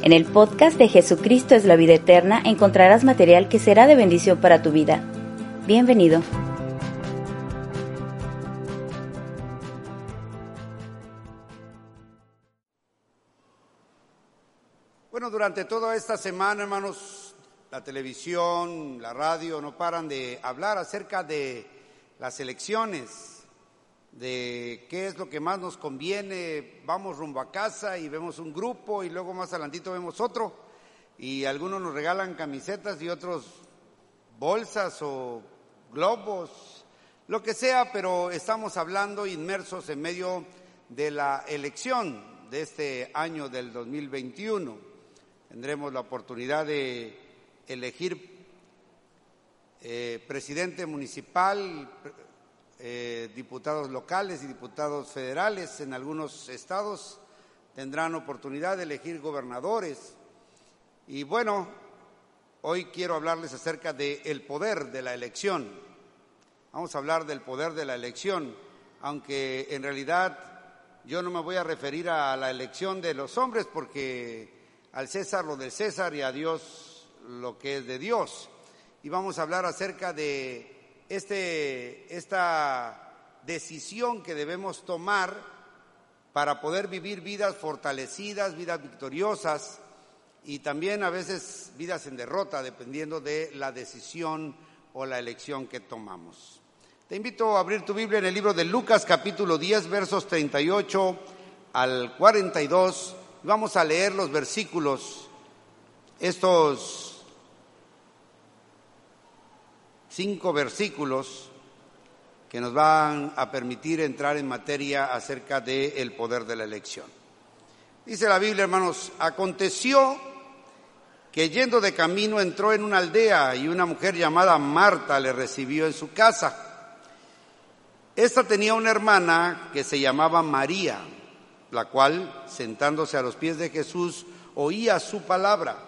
En el podcast de Jesucristo es la vida eterna encontrarás material que será de bendición para tu vida. Bienvenido. Bueno, durante toda esta semana, hermanos, la televisión, la radio no paran de hablar acerca de las elecciones de qué es lo que más nos conviene, vamos rumbo a casa y vemos un grupo y luego más adelantito vemos otro y algunos nos regalan camisetas y otros bolsas o globos, lo que sea, pero estamos hablando inmersos en medio de la elección de este año del 2021. Tendremos la oportunidad de elegir eh, presidente municipal, eh, diputados locales y diputados federales en algunos estados tendrán oportunidad de elegir gobernadores. Y bueno, hoy quiero hablarles acerca del poder de la elección. Vamos a hablar del poder de la elección, aunque en realidad yo no me voy a referir a la elección de los hombres porque al César lo del César y a Dios lo que es de Dios. Y vamos a hablar acerca de este, esta decisión que debemos tomar para poder vivir vidas fortalecidas, vidas victoriosas y también a veces vidas en derrota, dependiendo de la decisión o la elección que tomamos. Te invito a abrir tu Biblia en el libro de Lucas capítulo 10 versos 38 al 42. Vamos a leer los versículos, estos cinco versículos que nos van a permitir entrar en materia acerca del poder de la elección. Dice la Biblia, hermanos, aconteció que yendo de camino entró en una aldea y una mujer llamada Marta le recibió en su casa. Esta tenía una hermana que se llamaba María, la cual, sentándose a los pies de Jesús, oía su palabra.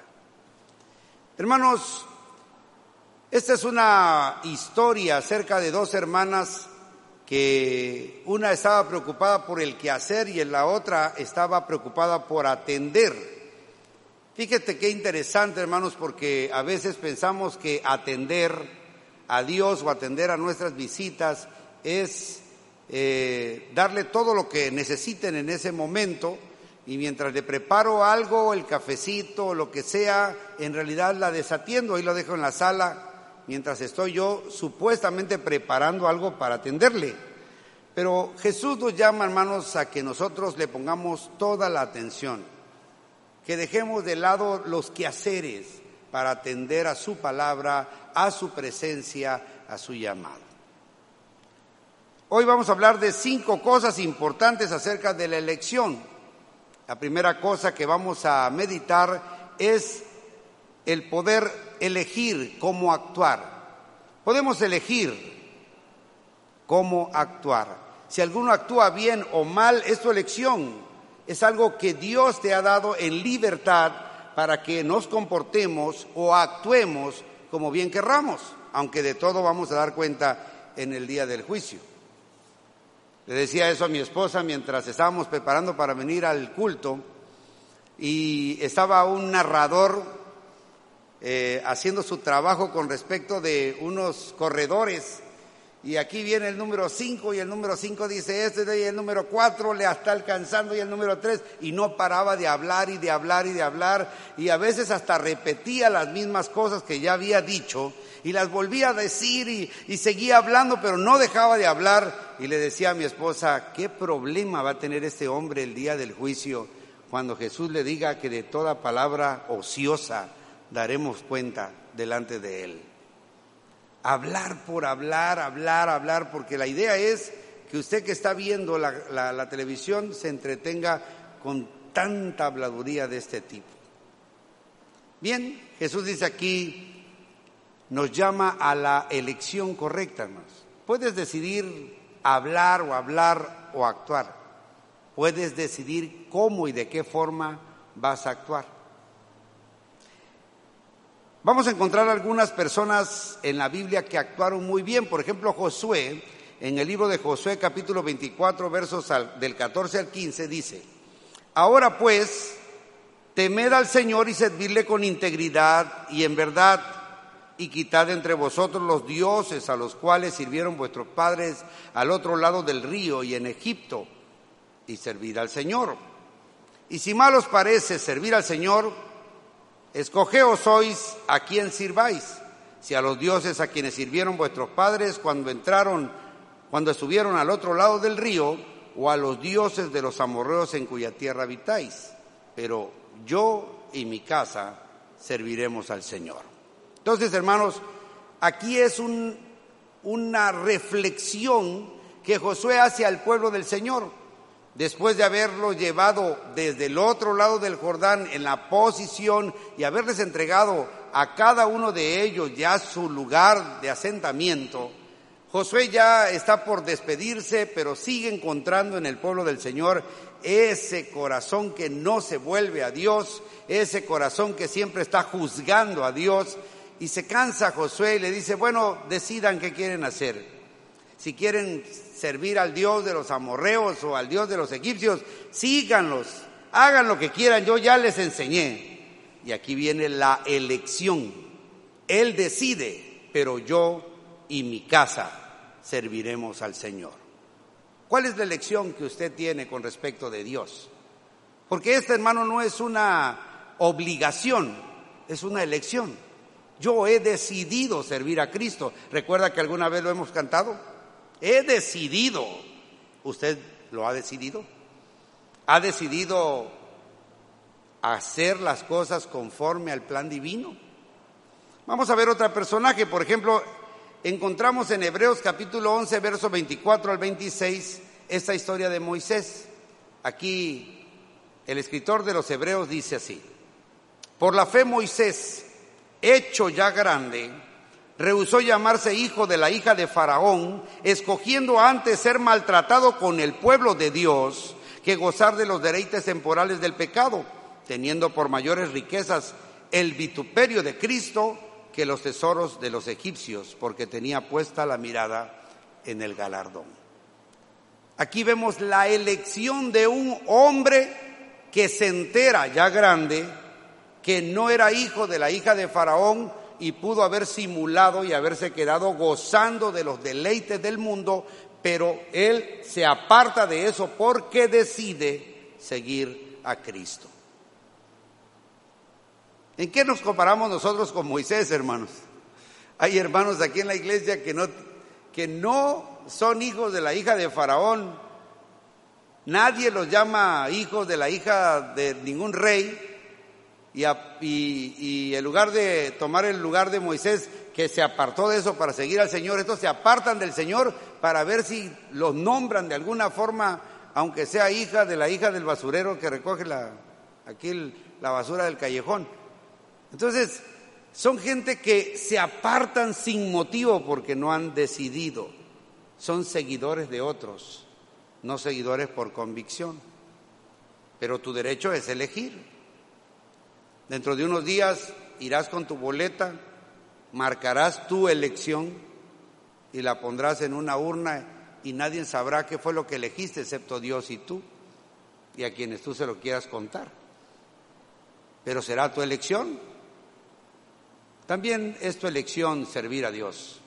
Hermanos, esta es una historia acerca de dos hermanas que una estaba preocupada por el quehacer y la otra estaba preocupada por atender. Fíjate qué interesante, hermanos, porque a veces pensamos que atender a Dios o atender a nuestras visitas es eh, darle todo lo que necesiten en ese momento y mientras le preparo algo, el cafecito, lo que sea, en realidad la desatiendo y lo dejo en la sala mientras estoy yo supuestamente preparando algo para atenderle. Pero Jesús nos llama, hermanos, a que nosotros le pongamos toda la atención, que dejemos de lado los quehaceres para atender a su palabra, a su presencia, a su llamado. Hoy vamos a hablar de cinco cosas importantes acerca de la elección. La primera cosa que vamos a meditar es el poder elegir cómo actuar. Podemos elegir cómo actuar. Si alguno actúa bien o mal, es tu elección. Es algo que Dios te ha dado en libertad para que nos comportemos o actuemos como bien querramos, aunque de todo vamos a dar cuenta en el día del juicio. Le decía eso a mi esposa mientras estábamos preparando para venir al culto y estaba un narrador eh, haciendo su trabajo con respecto de unos corredores y aquí viene el número 5 y el número 5 dice este y el número 4 le está alcanzando y el número 3 y no paraba de hablar y de hablar y de hablar y a veces hasta repetía las mismas cosas que ya había dicho y las volvía a decir y, seguía hablando, pero no dejaba de hablar. Y le decía a mi esposa, ¿qué problema va a tener este hombre el día del juicio cuando Jesús le diga que de toda palabra ociosa daremos cuenta delante de él? Hablar por hablar, hablar, hablar, porque la idea es que usted que está viendo la, televisión se entretenga con tanta habladuría de este tipo. Bien, Jesús dice aquí, nos llama a la elección correcta. Puedes decidir hablar o hablar o actuar. Puedes decidir cómo y de qué forma vas a actuar. Vamos a encontrar algunas personas en la Biblia que actuaron muy bien. Por ejemplo, Josué, en el libro de Josué capítulo 24, versos del 14 al 15, dice, Ahora pues, temed al Señor y servirle con integridad y en verdad, y quitad entre vosotros los dioses a los cuales sirvieron vuestros padres al otro lado del río y en Egipto, y servid al Señor. Y si mal os parece servir al Señor, escogeos sois a quien sirváis, si a los dioses a quienes sirvieron vuestros padres cuando entraron, cuando estuvieron al otro lado del río, o a los dioses de los amorreos en cuya tierra habitáis. Pero yo y mi casa serviremos al Señor. Entonces, hermanos, aquí es una reflexión que Josué hace al pueblo del Señor, después de haberlo llevado desde el otro lado del Jordán en la posición y haberles entregado a cada uno de ellos ya su lugar de asentamiento. Josué ya está por despedirse, pero sigue encontrando en el pueblo del Señor ese corazón que no se vuelve a Dios, ese corazón que siempre está juzgando a Dios. Y se cansa Josué y le dice, bueno, decidan qué quieren hacer. Si quieren servir al Dios de los amorreos o al Dios de los egipcios, síganlos, hagan lo que quieran, yo ya les enseñé. Y aquí viene la elección. Él decide, pero yo y mi casa serviremos al Señor. ¿Cuál es la elección que usted tiene con respecto de Dios? Porque este hermano no es una obligación, es una elección. Yo he decidido servir a Cristo. ¿Recuerda que alguna vez lo hemos cantado? He decidido. ¿Usted lo ha decidido? ¿Ha decidido hacer las cosas conforme al plan divino? Vamos a ver otro personaje, por ejemplo, encontramos en Hebreos capítulo 11, verso 24 al 26, esta historia de Moisés. Aquí el escritor de los Hebreos dice así, por la fe Moisés, hecho ya grande, rehusó llamarse hijo de la hija de Faraón, escogiendo antes ser maltratado con el pueblo de Dios que gozar de los deleites temporales del pecado, teniendo por mayores riquezas el vituperio de Cristo que los tesoros de los egipcios, porque tenía puesta la mirada en el galardón. Aquí vemos la elección de un hombre que se entera ya grande que no era hijo de la hija de Faraón y pudo haber simulado y haberse quedado gozando de los deleites del mundo, pero él se aparta de eso porque decide seguir a Cristo. ¿En qué nos comparamos nosotros con Moisés, hermanos? Hay hermanos aquí en la iglesia que no, que no son hijos de la hija de Faraón. Nadie los llama hijos de la hija de ningún rey. Y, en lugar de tomar el lugar de Moisés, que se apartó de eso para seguir al Señor, estos se apartan del Señor para ver si los nombran de alguna forma, aunque sea hija de la hija del basurero que recoge aquí la basura del callejón. Entonces, son gente que se apartan sin motivo porque no han decidido. Son seguidores de otros, no seguidores por convicción. Pero tu derecho es elegir. Dentro de unos días irás con tu boleta, marcarás tu elección y la pondrás en una urna y nadie sabrá qué fue lo que elegiste excepto Dios y tú y a quienes tú se lo quieras contar. Pero será tu elección también es tu elección servir a Dios.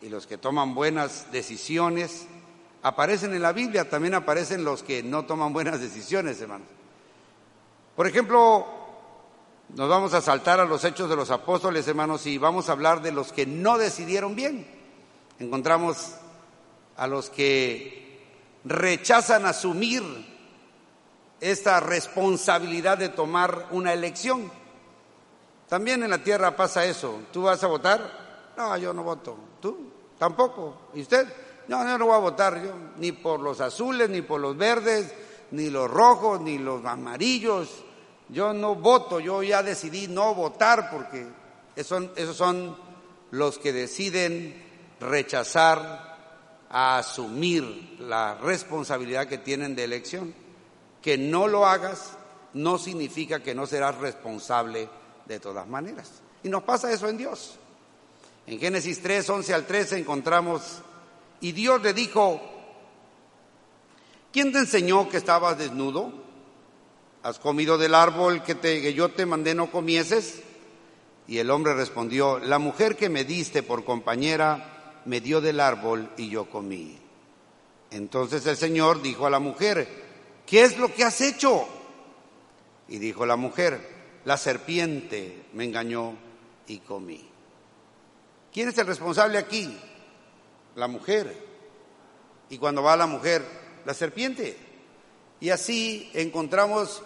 Y los que toman buenas decisiones aparecen en la Biblia, también aparecen los que no toman buenas decisiones, hermanos. Por ejemplo, nos vamos a saltar a los hechos de los apóstoles, hermanos, y vamos a hablar de los que no decidieron bien. Encontramos a los que rechazan asumir esta responsabilidad de tomar una elección. También en la tierra pasa eso. ¿Tú vas a votar? No, yo no voto. ¿Tú? Tampoco. ¿Y usted? No, yo no voy a votar yo, ni por los azules, ni por los verdes, ni los rojos, ni los amarillos. Yo no voto, yo ya decidí no votar porque esos, esos son los que deciden rechazar a asumir la responsabilidad que tienen de elección. Que no lo hagas no significa que no serás responsable de todas maneras. Y nos pasa eso en Dios. En Génesis 3, 11 al 13 encontramos, y Dios le dijo, ¿quién te enseñó que estabas desnudo? ¿Has comido del árbol que, yo te mandé no comieses? Y el hombre respondió, la mujer que me diste por compañera me dio del árbol y yo comí. Entonces el Señor dijo a la mujer, ¿qué es lo que has hecho? Y dijo la mujer, la serpiente me engañó y comí. ¿Quién es el responsable aquí? La mujer. Y cuando va la mujer, la serpiente. Y así encontramos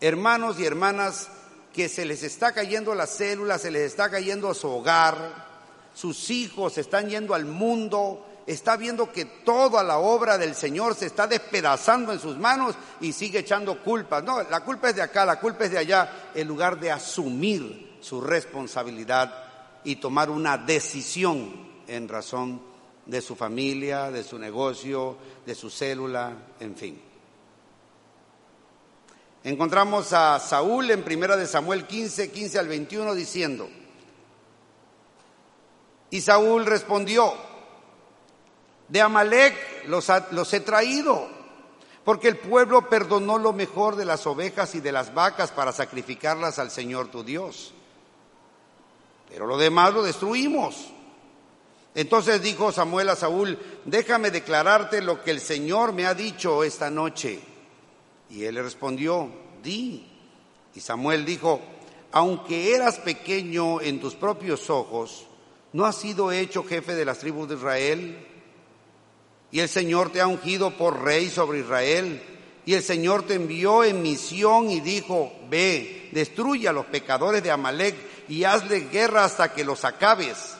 hermanos y hermanas que se les está cayendo la célula, se les está cayendo su hogar, sus hijos están yendo al mundo, está viendo que toda la obra del Señor se está despedazando en sus manos y sigue echando culpas. No, la culpa es de acá, la culpa es de allá, en lugar de asumir su responsabilidad y tomar una decisión en razón de su familia, de su negocio, de su célula, en fin. Encontramos a Saúl en primera de Samuel 15, 15 al 21 diciendo, y Saúl respondió, de Amalek los he traído, porque el pueblo perdonó lo mejor de las ovejas y de las vacas para sacrificarlas al Señor tu Dios. Pero lo demás lo destruimos. Entonces dijo Samuel a Saúl, déjame declararte lo que el Señor me ha dicho esta noche. Y él le respondió, di. Y Samuel dijo, aunque eras pequeño en tus propios ojos, ¿no has sido hecho jefe de las tribus de Israel? Y el Señor te ha ungido por rey sobre Israel. Y el Señor te envió en misión y dijo, ve, destruye a los pecadores de Amalek y hazle guerra hasta que los acabes.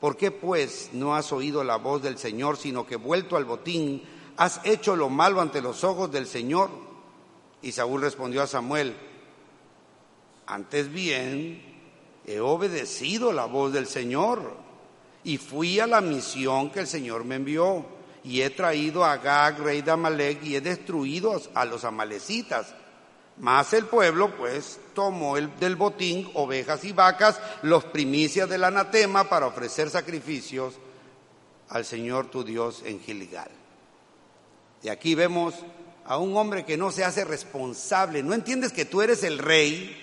¿Por qué pues no has oído la voz del Señor, sino que vuelto al botín, has hecho lo malo ante los ojos del Señor? Y Saúl respondió a Samuel, antes bien, he obedecido la voz del Señor y fui a la misión que el Señor me envió y he traído a Gag, rey de Amalek, y he destruido a los amalecitas. Más el pueblo, pues, tomó el, del botín ovejas y vacas, los primicias del anatema, para ofrecer sacrificios al Señor tu Dios en Gilgal. Y aquí vemos a un hombre que no se hace responsable. No entiendes que tú eres el rey,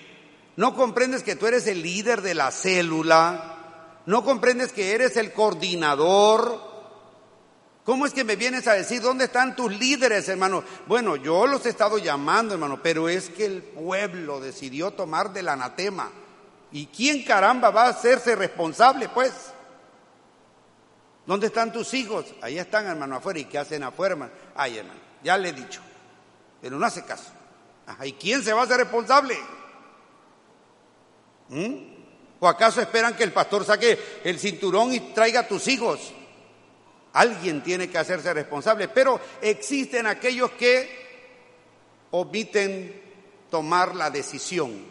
no comprendes que tú eres el líder de la célula, no comprendes que eres el coordinador, ¿Cómo es que me vienes a decir dónde están tus líderes, hermano? Bueno, yo los he estado llamando, hermano, pero es que el pueblo decidió tomar del anatema. ¿Y quién caramba va a hacerse responsable, pues? ¿Dónde están tus hijos? Ahí están, hermano, afuera. ¿Y qué hacen afuera, hermano? Ay, hermano, ya le he dicho. Pero no hace caso. ¿Y quién se va a hacer responsable? ¿Mm? ¿O acaso esperan que el pastor saque el cinturón y traiga a tus hijos? Alguien tiene que hacerse responsable, pero existen aquellos que omiten tomar la decisión.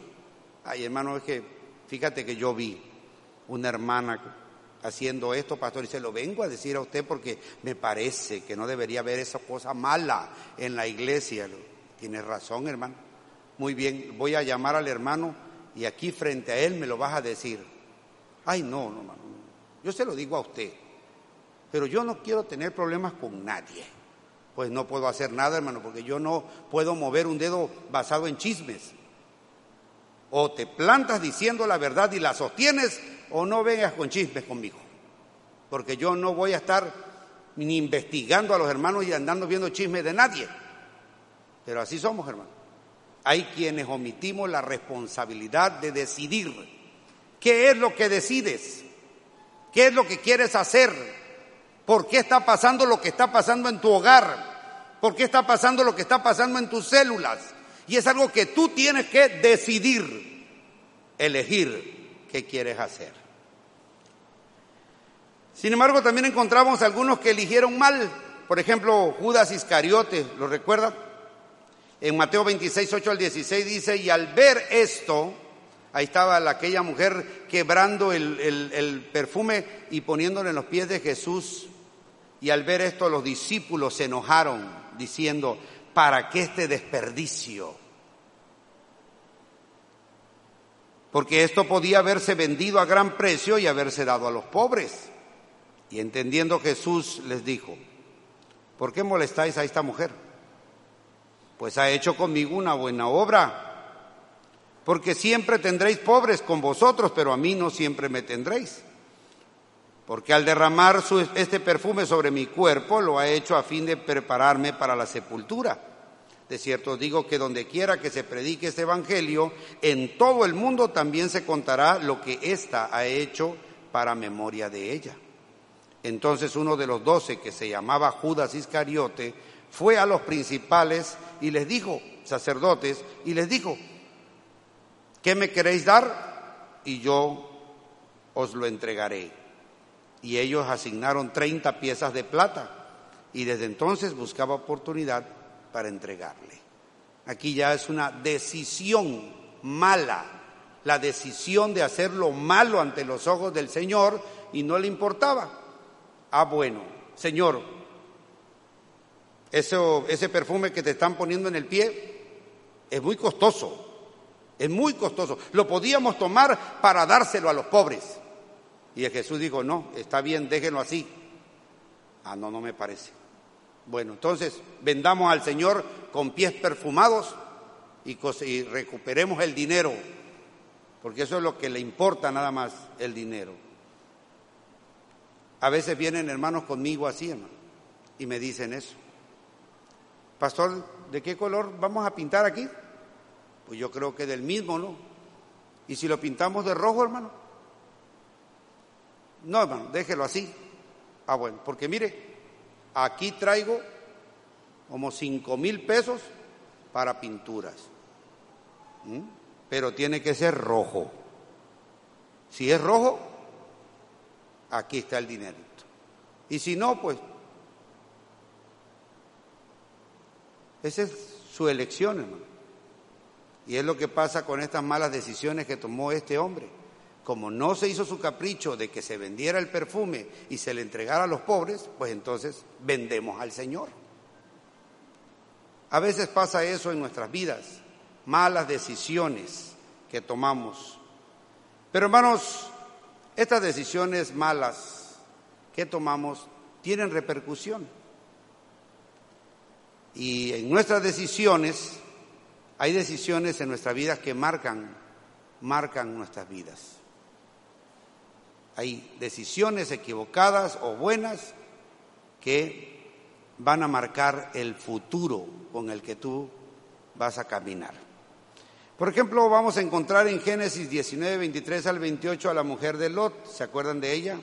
Ay, hermano, es que fíjate que yo vi una hermana haciendo esto, pastor, y se lo vengo a decir a usted porque me parece que no debería haber esa cosa mala en la iglesia. Tiene razón, hermano. Muy bien, voy a llamar al hermano y aquí frente a él me lo vas a decir. Ay, no, no, hermano. Yo se lo digo a usted. Pero yo no quiero tener problemas con nadie. Pues no puedo hacer nada, hermano, porque yo no puedo mover un dedo basado en chismes. O te plantas diciendo la verdad y la sostienes, o no vengas con chismes conmigo. Porque yo no voy a estar ni investigando a los hermanos y andando viendo chismes de nadie. Pero así somos, hermano. Hay quienes omitimos la responsabilidad de decidir. ¿Qué es lo que decides? ¿Qué es lo que quieres hacer? ¿Por qué está pasando lo que está pasando en tu hogar? ¿Por qué está pasando lo que está pasando en tus células? Y es algo que tú tienes que decidir, elegir qué quieres hacer. Sin embargo, también encontramos algunos que eligieron mal. Por ejemplo, Judas Iscariote, ¿lo recuerdan? En Mateo 26, 8 al 16 dice, y al ver esto, ahí estaba aquella mujer quebrando el, el perfume y poniéndole en los pies de Jesús. Y al ver esto los discípulos se enojaron diciendo, ¿para qué este desperdicio? Porque esto podía haberse vendido a gran precio y haberse dado a los pobres. Y entendiendo Jesús les dijo, ¿por qué molestáis a esta mujer? Pues ha hecho conmigo una buena obra. Porque siempre tendréis pobres con vosotros, pero a mí no siempre me tendréis. Porque al derramar este perfume sobre mi cuerpo lo ha hecho a fin de prepararme para la sepultura. De cierto digo que donde quiera que se predique este evangelio, en todo el mundo también se contará lo que ésta ha hecho para memoria de ella. Entonces uno de los doce, que se llamaba Judas Iscariote, fue a los principales y les dijo, sacerdotes, y les dijo, ¿qué me queréis dar? Y yo os lo entregaré. Y ellos asignaron 30 piezas de plata y desde entonces buscaba oportunidad para entregarle. Aquí ya es una decisión mala, la decisión de hacer lo malo ante los ojos del Señor y no le importaba. Ah, bueno, Señor, eso, ese perfume que te están poniendo en el pie es muy costoso, es muy costoso. Lo podíamos tomar para dárselo a los pobres. Y Jesús dijo, no, está bien, déjenlo así. Ah, no, no me parece. Bueno, entonces vendamos al Señor con pies perfumados y, recuperemos el dinero, porque eso es lo que le importa nada más, el dinero. A veces vienen hermanos conmigo así, hermano, y me dicen eso. Pastor, ¿de qué color vamos a pintar aquí? Pues yo creo que del mismo, ¿no? ¿Y si lo pintamos de rojo, hermano? No, hermano, déjelo así. Ah, bueno, porque mire, aquí traigo como cinco mil pesos para pinturas. ¿Mm? Pero tiene que ser rojo. Si es rojo, aquí está el dinerito. Y si no, pues esa es su elección, hermano. Y es lo que pasa con estas malas decisiones que tomó este hombre. Como no se hizo su capricho de que se vendiera el perfume y se le entregara a los pobres, pues entonces vendemos al Señor. A veces pasa eso en nuestras vidas, malas decisiones que tomamos. Pero hermanos, estas decisiones malas que tomamos tienen repercusión. Y en nuestras decisiones, hay decisiones en nuestras vidas que marcan, marcan nuestras vidas. Hay decisiones equivocadas o buenas que van a marcar el futuro con el que tú vas a caminar. Por ejemplo, vamos a encontrar en Génesis 19, 23 al 28 a la mujer de Lot. ¿Se acuerdan de ella?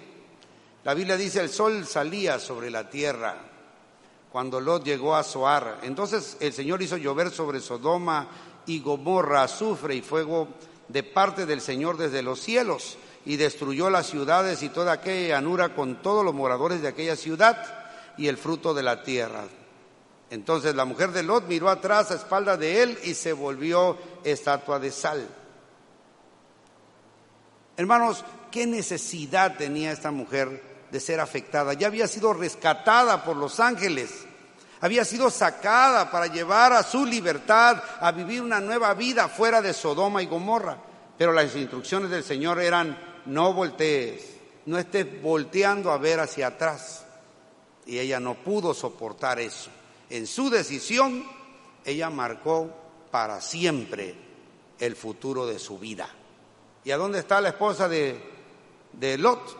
La Biblia dice, el sol salía sobre la tierra cuando Lot llegó a Zoar. Entonces el Señor hizo llover sobre Sodoma y Gomorra azufre y fuego de parte del Señor desde los cielos y destruyó las ciudades y toda aquella llanura con todos los moradores de aquella ciudad y el fruto de la tierra. Entonces la mujer de Lot miró atrás a espalda de él y se volvió estatua de sal. Hermanos, ¿qué necesidad tenía esta mujer de ser afectada? Ya había sido rescatada por los ángeles, había sido sacada para llevar a su libertad, a vivir una nueva vida fuera de Sodoma y Gomorra. Pero las instrucciones del Señor eran, no voltees, no estés volteando a ver hacia atrás. Y ella no pudo soportar eso en su decisión, ella marcó para siempre el futuro de su vida. ¿Y a dónde está la esposa de, de Lot?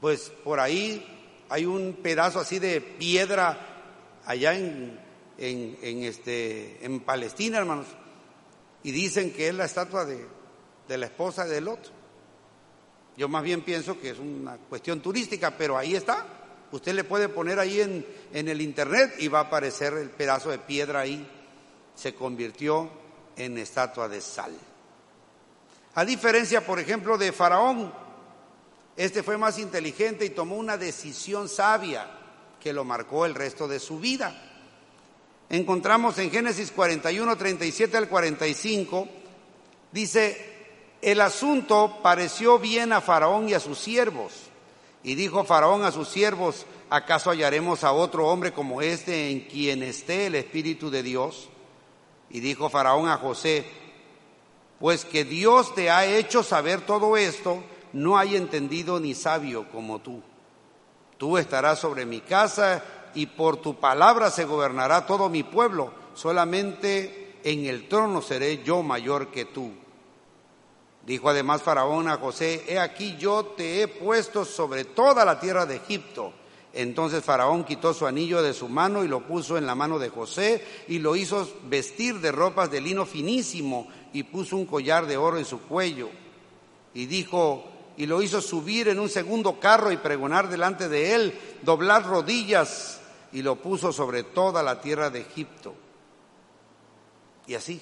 Pues por ahí hay un pedazo así de piedra allá en, en, este, en Palestina, hermanos, y dicen que es la estatua de, de la esposa de Lot. Yo más bien pienso que es una cuestión turística, pero ahí está. Usted le puede poner ahí en, el internet y va a aparecer el pedazo de piedra ahí. Se convirtió en estatua de sal. A diferencia, por ejemplo, de Faraón, este fue más inteligente y tomó una decisión sabia que lo marcó el resto de su vida. encontramos en Génesis 41, 37 al 45, dice, el asunto pareció bien a Faraón y a sus siervos. Y dijo Faraón a sus siervos, ¿acaso hallaremos a otro hombre como este en quien esté el Espíritu de Dios? Y dijo Faraón a José, pues que Dios te ha hecho saber todo esto, no hay entendido ni sabio como tú. Tú estarás sobre mi casa y por tu palabra se gobernará todo mi pueblo. Solamente en el trono seré yo mayor que tú. Dijo además Faraón a José, he aquí yo te he puesto sobre toda la tierra de Egipto. Entonces Faraón quitó su anillo de su mano y lo puso en la mano de José y lo hizo vestir de ropas de lino finísimo y puso un collar de oro en su cuello. Y dijo, y lo hizo subir en un segundo carro y pregonar delante de él, doblar rodillas, y lo puso sobre toda la tierra de Egipto. Y así,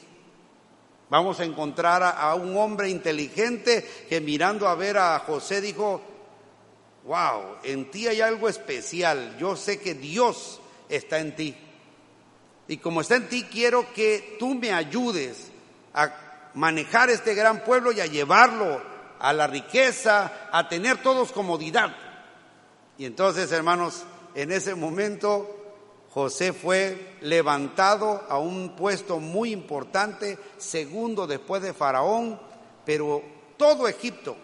vamos a encontrar a, un hombre inteligente que mirando a ver a José dijo, wow, en ti hay algo especial, yo sé que Dios está en ti. Y como está en ti, quiero que tú me ayudes a manejar este gran pueblo y a llevarlo a la riqueza, a tener todos comodidad. Y entonces, hermanos, en ese momento José fue levantado a un puesto muy importante, segundo después de Faraón, pero todo Egipto,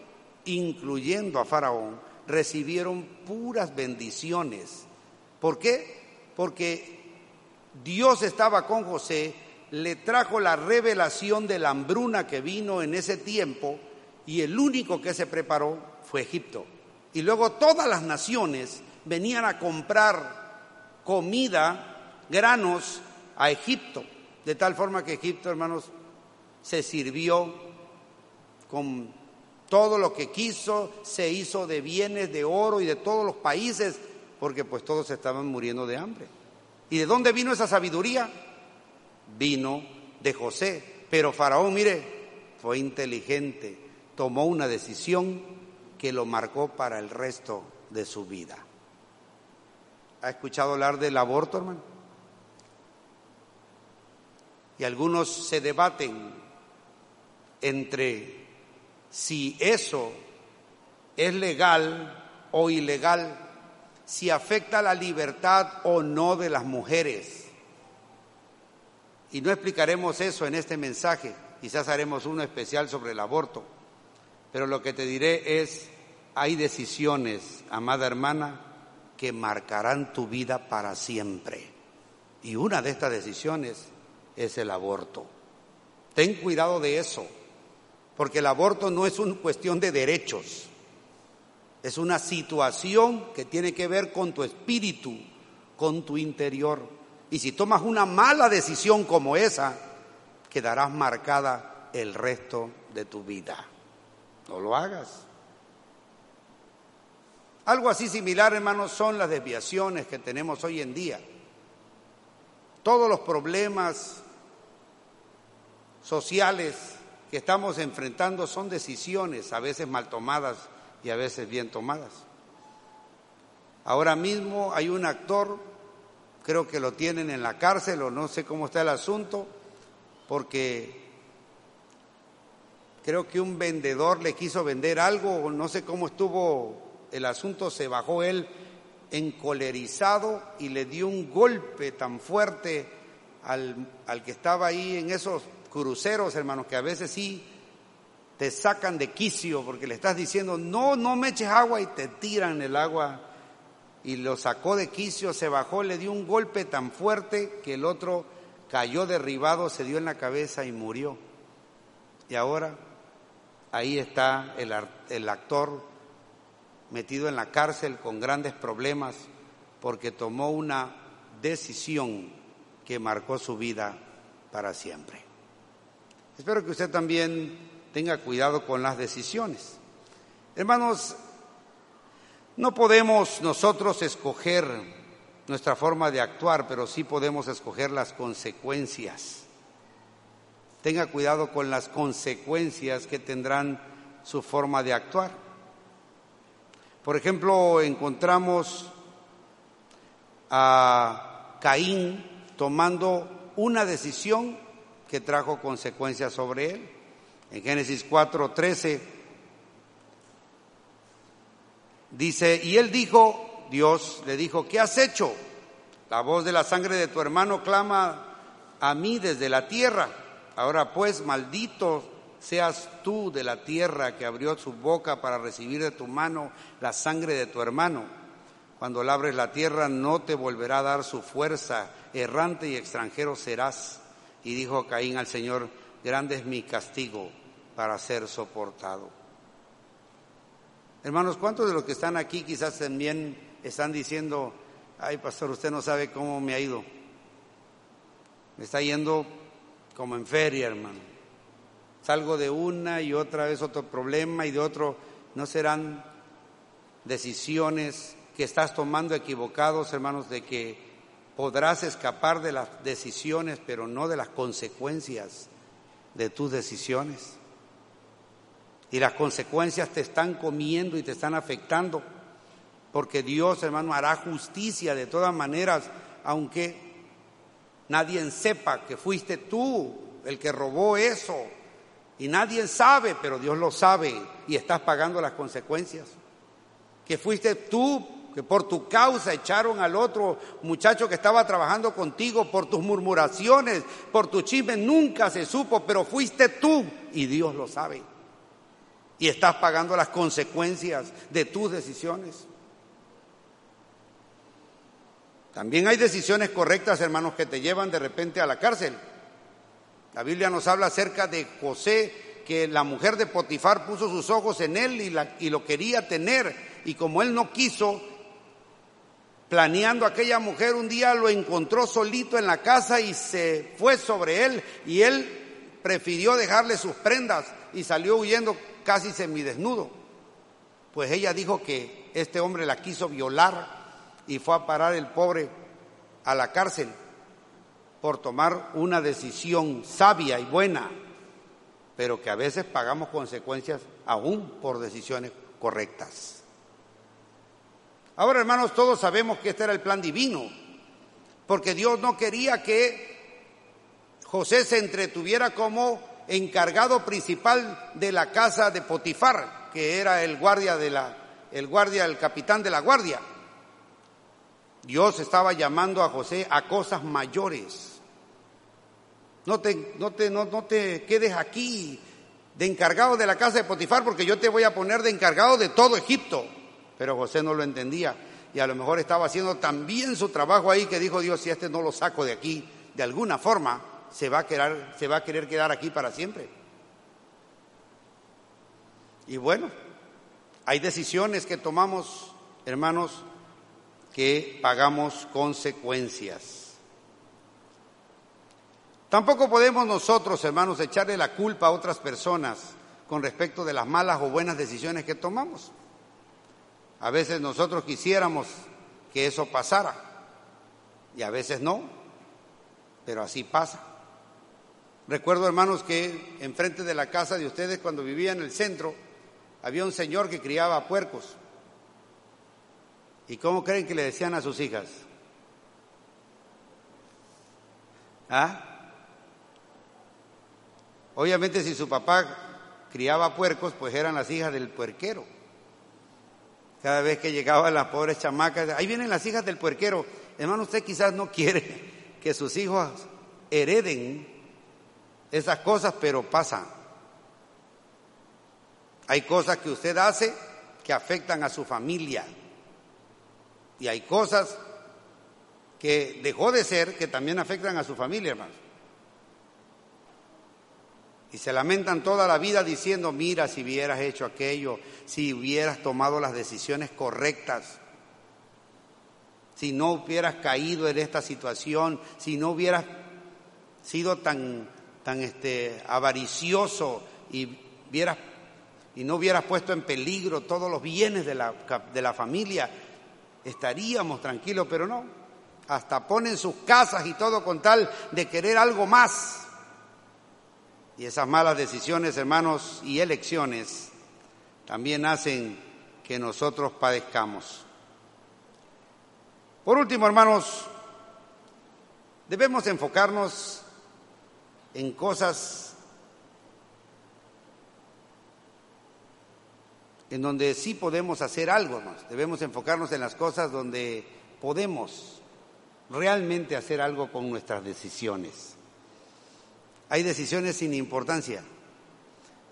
incluyendo a Faraón, recibieron puras bendiciones. ¿Por qué? Porque Dios estaba con José, le trajo la revelación de la hambruna que vino en ese tiempo, y el único que se preparó fue Egipto. Y luego todas las naciones venían a comprar comida, granos a Egipto, de tal forma que Egipto, hermanos, se sirvió con todo lo que quiso, se hizo de bienes, de oro y de todos los países, porque pues todos estaban muriendo de hambre. ¿Y de dónde vino esa sabiduría? Vino de José. Pero Faraón, mire, fue inteligente, tomó una decisión que lo marcó para el resto de su vida. ¿Ha escuchado hablar del aborto, hermano? Y algunos se debaten entre si eso es legal o ilegal, si afecta la libertad o no de las mujeres. Y no explicaremos eso en este mensaje, quizás haremos uno especial sobre el aborto. Pero lo que te diré es, hay decisiones, amada hermana, que marcarán tu vida para siempre. Y una de estas decisiones es el aborto. Ten cuidado de eso, porque el aborto no es una cuestión de derechos, es una situación que tiene que ver con tu espíritu, con tu interior. Y si tomas una mala decisión como esa, quedarás marcada el resto de tu vida. No lo hagas. Algo así similar, hermanos, son las desviaciones que tenemos hoy en día. Todos los problemas sociales que estamos enfrentando son decisiones, a veces mal tomadas y a veces bien tomadas. Ahora mismo hay un actor, creo que lo tienen en la cárcel o no sé cómo está el asunto, porque creo que un vendedor le quiso vender algo, no sé cómo estuvo el asunto, se bajó él encolerizado y le dio un golpe tan fuerte al, al que estaba ahí en esos cruceros, hermanos, que a veces sí te sacan de quicio porque le estás diciendo, no, no me eches agua y te tiran el agua. Y lo sacó de quicio, se bajó, le dio un golpe tan fuerte que el otro cayó derribado, se dio en la cabeza y murió. Y ahora ahí está el, actor metido en la cárcel con grandes problemas porque tomó una decisión que marcó su vida para siempre. Espero que usted también tenga cuidado con las decisiones. Hermanos, no podemos nosotros escoger nuestra forma de actuar, pero sí podemos escoger las consecuencias tenga cuidado con las consecuencias que tendrán su forma de actuar. Por ejemplo, encontramos a Caín tomando una decisión que trajo consecuencias sobre él. En Génesis 4:13 dice, y él dijo, Dios le dijo, ¿qué has hecho? La voz de la sangre de tu hermano clama a mí desde la tierra. Ahora pues, maldito seas tú de la tierra que abrió su boca para recibir de tu mano la sangre de tu hermano. Cuando labres la tierra no te volverá a dar su fuerza, errante y extranjero serás. Y dijo Caín al Señor, grande es mi castigo para ser soportado. Hermanos, ¿cuántos de los que están aquí quizás también están diciendo, ay pastor, usted no sabe cómo me ha ido? Me está yendo como en feria, hermano. Salgo de una y otra vez otro problema y de otro. ¿No serán decisiones que estás tomando equivocados, hermanos, de que podrás escapar de las decisiones, pero no de las consecuencias de tus decisiones? Y las consecuencias te están comiendo y te están afectando, porque Dios, hermano, hará justicia de todas maneras, aunque Nadie sepa que fuiste tú el que robó eso. Y nadie sabe, pero Dios lo sabe y estás pagando las consecuencias. Que fuiste tú que por tu causa echaron al otro muchacho que estaba trabajando contigo, por tus murmuraciones, por tu chisme, nunca se supo, pero fuiste tú y Dios lo sabe. Y estás pagando las consecuencias de tus decisiones. También hay decisiones correctas, hermanos, que te llevan de repente a la cárcel. La Biblia nos habla acerca de José, que la mujer de Potifar puso sus ojos en él y, y lo quería tener. Y como él no quiso, planeando aquella mujer, un día lo encontró solito en la casa y se fue sobre él. Y él prefirió dejarle sus prendas y salió huyendo casi semidesnudo. Pues ella dijo que este hombre la quiso violar y fue a parar el pobre a la cárcel por tomar una decisión sabia y buena, pero que a veces pagamos consecuencias aún por decisiones correctas. Ahora, hermanos, todos sabemos que este era el plan divino, porque Dios no quería que José se entretuviera como encargado principal de la casa de Potifar, que era el guardia de la el guardia, el capitán de la guardia. Dios estaba llamando a José a cosas mayores. No te, no te, no, no te quedes aquí de encargado de la casa de Potifar porque yo te voy a poner de encargado de todo Egipto. Pero José no lo entendía y a lo mejor estaba haciendo tan bien su trabajo ahí que dijo Dios, si este no lo saco de aquí, de alguna forma se va a quedar, se va a querer quedar aquí para siempre. Y bueno, hay decisiones que tomamos, hermanos, que pagamos consecuencias. Tampoco podemos nosotros, hermanos, echarle la culpa a otras personas con respecto de las malas o buenas decisiones que tomamos. A veces nosotros quisiéramos que eso pasara y a veces no, pero así pasa. Recuerdo, hermanos, que enfrente de la casa de ustedes, cuando vivía en el centro, había un señor que criaba puercos. ¿Y cómo creen que le decían a sus hijas? ¿Ah? Obviamente si su papá criaba puercos, pues eran las hijas del puerquero. Cada vez que llegaban las pobres chamacas, ahí vienen las hijas del puerquero. Hermano, usted quizás no quiere que sus hijos hereden esas cosas, pero pasa. Hay cosas que usted hace que afectan a su familia. Y hay cosas que dejó de ser que también afectan a su familia, hermanos. Y se lamentan toda la vida diciendo, mira, si hubieras hecho aquello, si hubieras tomado las decisiones correctas, si no hubieras caído en esta situación, si no hubieras sido tan, tan este, avaricioso y, hubieras, y no hubieras puesto en peligro todos los bienes de la, de la familia, estaríamos tranquilos, pero no. Hasta ponen sus casas y todo con tal de querer algo más. Y esas malas decisiones, hermanos, y elecciones también hacen que nosotros padezcamos. Por último, hermanos, Debemos enfocarnos en cosas en donde sí podemos hacer algo. Debemos enfocarnos en las cosas donde podemos realmente hacer algo con nuestras decisiones. Hay decisiones sin importancia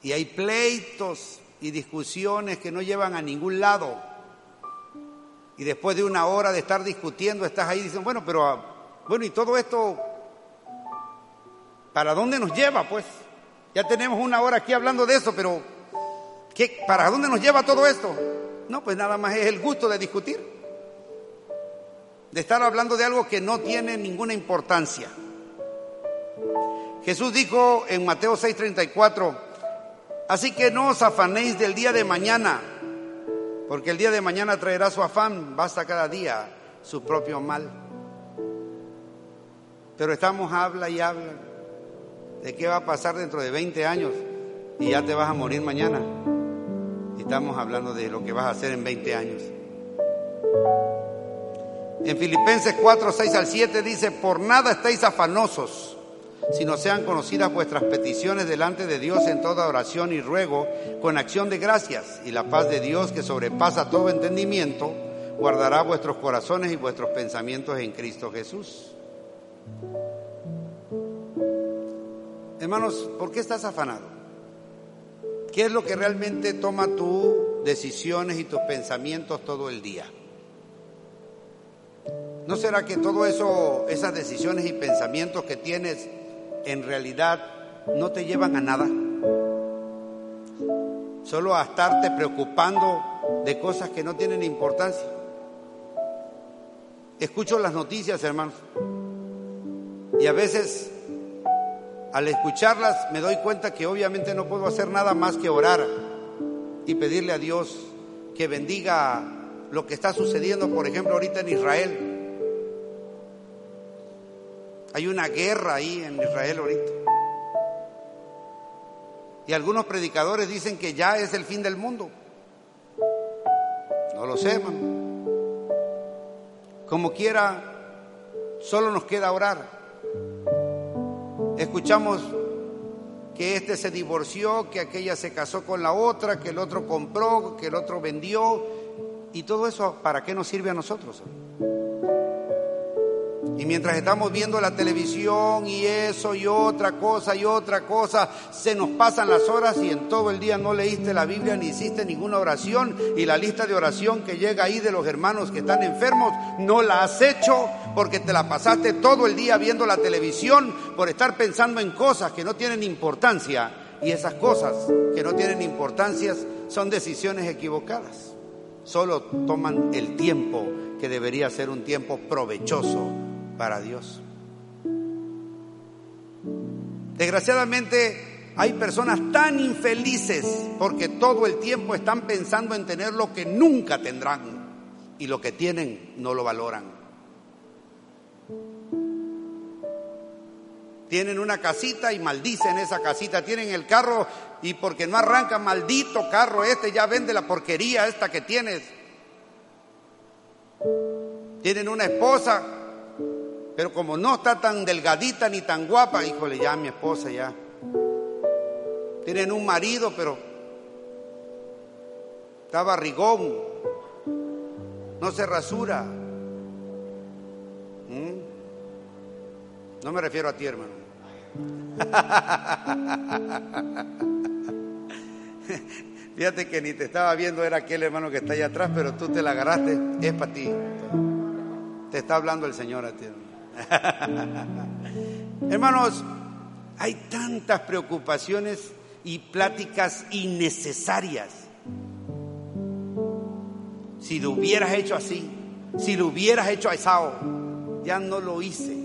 y hay pleitos y discusiones que no llevan a ningún lado. Y después de una hora de estar discutiendo, estás ahí diciendo, bueno, pero, ah, bueno, y todo esto, ¿para dónde nos lleva? Pues ya tenemos una hora aquí hablando de eso, pero ¿qué, ¿para dónde nos lleva todo esto? No, pues nada más es el gusto de discutir, de estar hablando de algo que no tiene ninguna importancia. Jesús dijo en Mateo 6:34, Así que no os afanéis del día de mañana, porque el día de mañana traerá su afán, basta cada día su propio mal. Pero estamos habla y habla de qué va a pasar dentro de 20 años y ya te vas a morir mañana. Estamos hablando de lo que vas a hacer en 20 años. En Filipenses 4, 6 al 7 dice, por nada estáis afanosos sino sean conocidas vuestras peticiones delante de Dios en toda oración y ruego con acción de gracias, y la paz de Dios que sobrepasa todo entendimiento, guardará vuestros corazones y vuestros pensamientos en Cristo Jesús. Hermanos, ¿por qué estás afanado? ¿Qué es lo que realmente toma tus decisiones y tus pensamientos todo el día? ¿No será que todo eso, esas decisiones y pensamientos que tienes en realidad no te llevan a nada. Solo a estarte preocupando de cosas que no tienen importancia. Escucho las noticias, hermanos, y a veces al escucharlas me doy cuenta que obviamente no puedo hacer nada más que orar y pedirle a Dios que bendiga lo que está sucediendo, por ejemplo, ahorita en Israel hay una guerra ahí en Israel ahorita. Y algunos predicadores dicen que ya es el fin del mundo. No lo sé, hermano. Como quiera, solo nos queda orar. Escuchamos que este se divorció, que aquella se casó con la otra, que el otro compró, que el otro vendió. ¿Y todo eso para qué nos sirve a nosotros? Y mientras estamos viendo la televisión y eso y otra cosa y otra cosa, se nos pasan las horas y en todo el día no leíste la Biblia ni hiciste ninguna oración y la lista de oración que llega ahí de los hermanos que están enfermos no la has hecho porque te la pasaste todo el día viendo la televisión por estar pensando en cosas que no tienen importancia y esas cosas que no tienen importancia son decisiones equivocadas. Solo toman el tiempo que debería ser un tiempo provechoso para Dios. Desgraciadamente hay personas tan infelices porque todo el tiempo están pensando en tener lo que nunca tendrán y lo que tienen no lo valoran. Tienen una casita y maldicen esa casita. Tienen el carro y porque no arranca, maldito carro este, ya vende la porquería esta que tienes. Tienen una esposa pero como no está tan delgadita ni tan guapa, híjole, ya mi esposa ya. Tienen un marido, pero está barrigón, no se rasura. ¿Mm? No me refiero a ti, hermano. Fíjate que ni te estaba viendo, era aquel hermano que está allá atrás, pero tú te la agarraste, es para ti. Te está hablando el Señor a ti. Hermanos, hay tantas preocupaciones y pláticas innecesarias. Si lo hubieras hecho así, si lo hubieras hecho a Esao, ya no lo hice.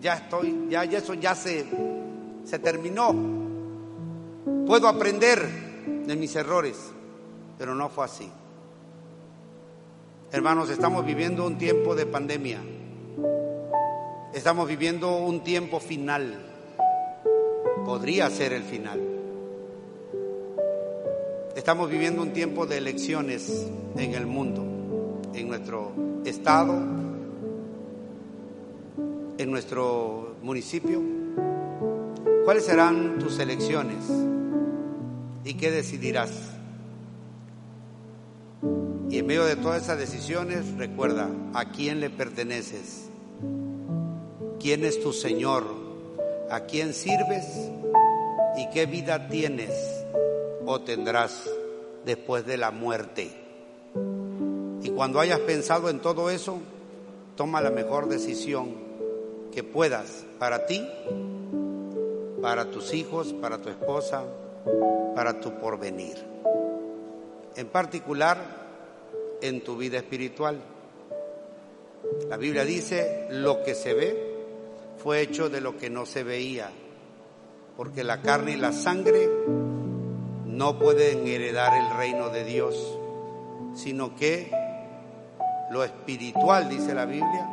Ya estoy, ya, eso ya se, se terminó. Puedo aprender de mis errores, pero no fue así. Hermanos, estamos viviendo un tiempo de pandemia. Estamos viviendo un tiempo final. Podría ser el final. Estamos viviendo un tiempo de elecciones en el mundo, en nuestro estado, en nuestro municipio? ¿Cuáles serán tus elecciones? ¿Y qué decidirás? Y en medio de todas esas decisiones, recuerda a quién le perteneces, quién es tu Señor, a quién sirves y qué vida tienes o tendrás después de la muerte. Y cuando hayas pensado en todo eso, toma la mejor decisión que puedas para ti, para tus hijos, para tu esposa, para tu porvenir. En particular, en tu vida espiritual. La Biblia dice, lo que se ve fue hecho de lo que no se veía, porque la carne y la sangre no pueden heredar el reino de Dios, sino que lo espiritual, dice la Biblia,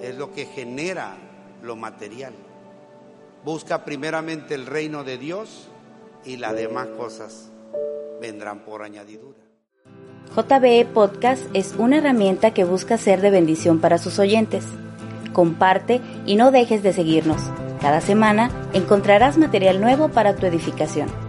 es lo que genera lo material. Busca primeramente el reino de Dios y las demás cosas vendrán por añadidura. JBE Podcast es una herramienta que busca ser de bendición para sus oyentes. Comparte y no dejes de seguirnos. Cada semana encontrarás material nuevo para tu edificación.